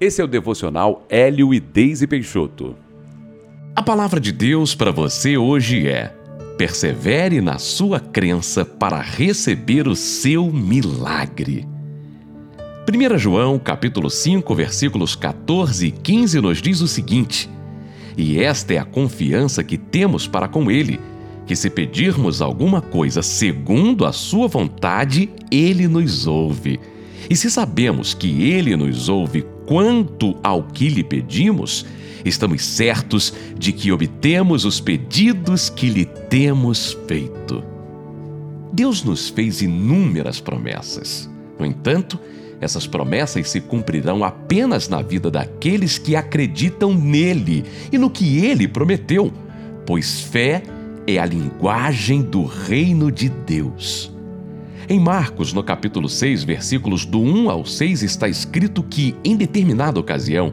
Esse é o devocional Hélio e Deise Peixoto. A palavra de Deus para você hoje é: persevere na sua crença para receber o seu milagre. 1 João, capítulo 5, versículos 14 e 15 nos diz o seguinte: E esta é a confiança que temos para com ele, que se pedirmos alguma coisa segundo a sua vontade, ele nos ouve. E se sabemos que ele nos ouve quanto ao que lhe pedimos, estamos certos de que obtemos os pedidos que lhe temos feito. Deus nos fez inúmeras promessas. No entanto, essas promessas se cumprirão apenas na vida daqueles que acreditam nele e no que ele prometeu, pois fé é a linguagem do reino de Deus. Em Marcos, no capítulo 6, versículos do 1 ao 6, está escrito que, em determinada ocasião,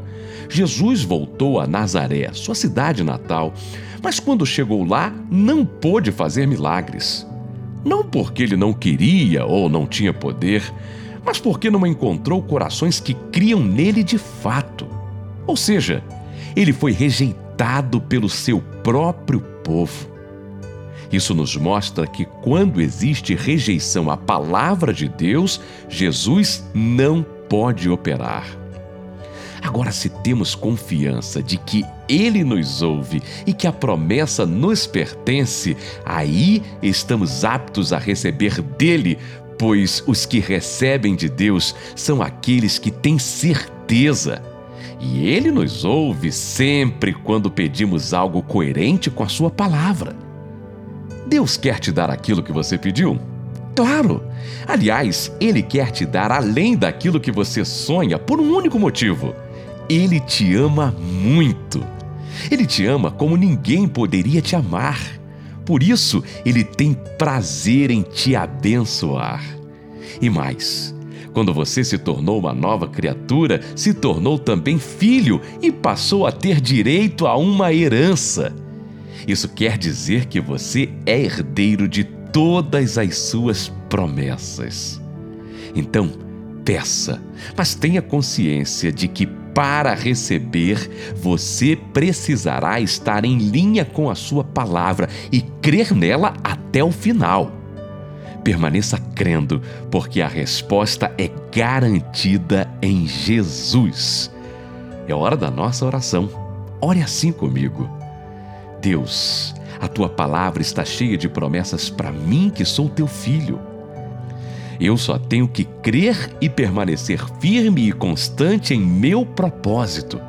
Jesus voltou a Nazaré, sua cidade natal, mas quando chegou lá, não pôde fazer milagres. Não porque ele não queria ou não tinha poder, mas porque não encontrou corações que criam nele de fato. Ou seja, ele foi rejeitado pelo seu próprio povo. Isso nos mostra que quando existe rejeição à palavra de Deus, Jesus não pode operar. Agora, se temos confiança de que Ele nos ouve e que a promessa nos pertence, aí estamos aptos a receber dele, pois os que recebem de Deus são aqueles que têm certeza. E Ele nos ouve sempre quando pedimos algo coerente com a Sua palavra. Deus quer te dar aquilo que você pediu? Claro! Aliás, Ele quer te dar além daquilo que você sonha por um único motivo. Ele te ama muito. Ele te ama como ninguém poderia te amar. Por isso, Ele tem prazer em te abençoar. E mais, quando você se tornou uma nova criatura, se tornou também filho e passou a ter direito a uma herança. Isso quer dizer que você é herdeiro de todas as suas promessas. Então, peça, mas tenha consciência de que para receber, você precisará estar em linha com a sua palavra e crer nela até o final. Permaneça crendo, porque a resposta é garantida em Jesus. É hora da nossa oração. Ore assim comigo. Deus, a tua palavra está cheia de promessas para mim que sou teu filho. Eu só tenho que crer e permanecer firme e constante em meu propósito.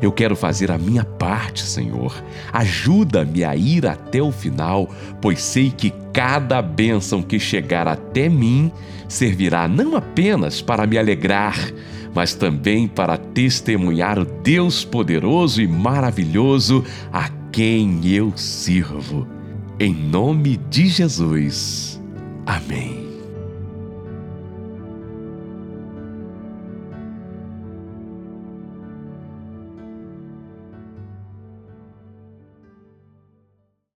Eu quero fazer a minha parte, Senhor. Ajuda-me a ir até o final, pois sei que cada bênção que chegar até mim servirá não apenas para me alegrar, mas também para testemunhar o Deus poderoso e maravilhoso a quem eu sirvo. Em nome de Jesus. Amém.